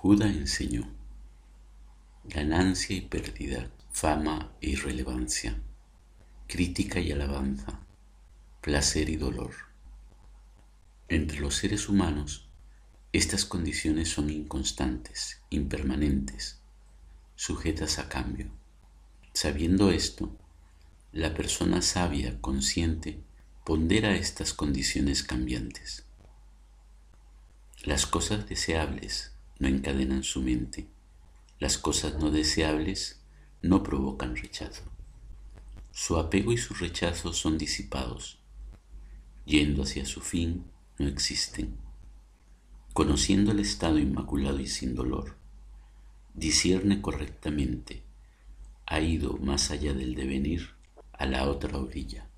Judá enseñó ganancia y pérdida, fama e irrelevancia, crítica y alabanza, placer y dolor. Entre los seres humanos, estas condiciones son inconstantes, impermanentes, sujetas a cambio. Sabiendo esto, la persona sabia, consciente, pondera estas condiciones cambiantes. Las cosas deseables no encadenan su mente. Las cosas no deseables no provocan rechazo. Su apego y su rechazo son disipados. Yendo hacia su fin, no existen. Conociendo el estado inmaculado y sin dolor, discierne correctamente, ha ido más allá del devenir a la otra orilla.